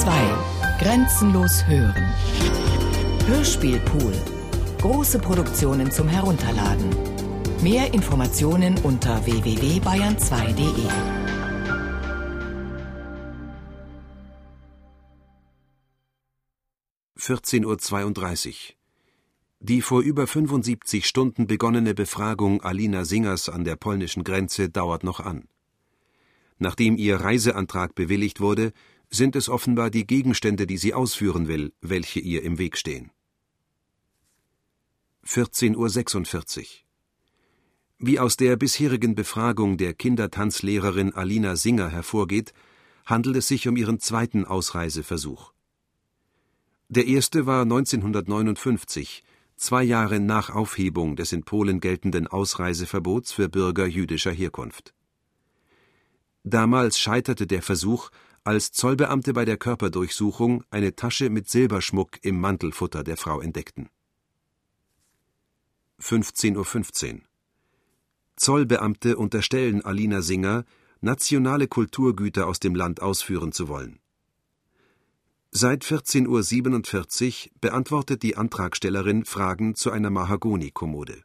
2. Grenzenlos hören. Hörspielpool. Große Produktionen zum Herunterladen. Mehr Informationen unter www.bayern2.de. Vierzehn Uhr. Die vor über 75 Stunden begonnene Befragung Alina Singers an der polnischen Grenze dauert noch an. Nachdem ihr Reiseantrag bewilligt wurde, sind es offenbar die Gegenstände, die sie ausführen will, welche ihr im Weg stehen. 14.46 Uhr. Wie aus der bisherigen Befragung der Kindertanzlehrerin Alina Singer hervorgeht, handelt es sich um ihren zweiten Ausreiseversuch. Der erste war 1959, zwei Jahre nach Aufhebung des in Polen geltenden Ausreiseverbots für Bürger jüdischer Herkunft. Damals scheiterte der Versuch, als Zollbeamte bei der Körperdurchsuchung eine Tasche mit Silberschmuck im Mantelfutter der Frau entdeckten. 15.15 Uhr. Zollbeamte unterstellen Alina Singer, nationale Kulturgüter aus dem Land ausführen zu wollen. Seit 14.47 Uhr beantwortet die Antragstellerin Fragen zu einer Mahagoni-Kommode.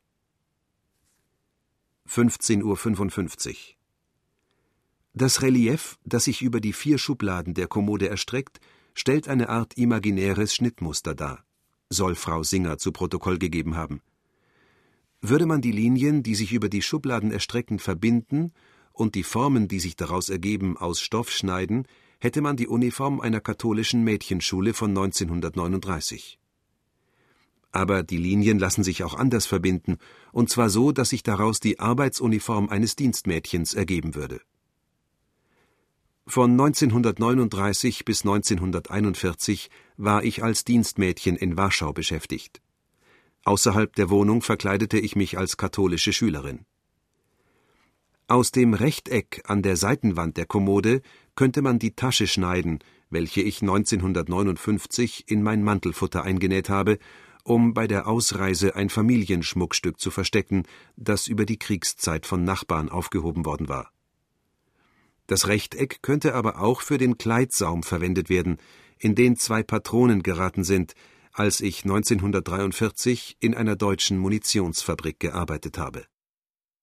15.55 Uhr. Das Relief, das sich über die vier Schubladen der Kommode erstreckt, stellt eine Art imaginäres Schnittmuster dar, soll Frau Singer zu Protokoll gegeben haben. Würde man die Linien, die sich über die Schubladen erstrecken, verbinden und die Formen, die sich daraus ergeben, aus Stoff schneiden, hätte man die Uniform einer katholischen Mädchenschule von 1939. Aber die Linien lassen sich auch anders verbinden, und zwar so, dass sich daraus die Arbeitsuniform eines Dienstmädchens ergeben würde. Von 1939 bis 1941 war ich als Dienstmädchen in Warschau beschäftigt. Außerhalb der Wohnung verkleidete ich mich als katholische Schülerin. Aus dem Rechteck an der Seitenwand der Kommode könnte man die Tasche schneiden, welche ich 1959 in mein Mantelfutter eingenäht habe, um bei der Ausreise ein Familienschmuckstück zu verstecken, das über die Kriegszeit von Nachbarn aufgehoben worden war. Das Rechteck könnte aber auch für den Kleidsaum verwendet werden, in den zwei Patronen geraten sind, als ich 1943 in einer deutschen Munitionsfabrik gearbeitet habe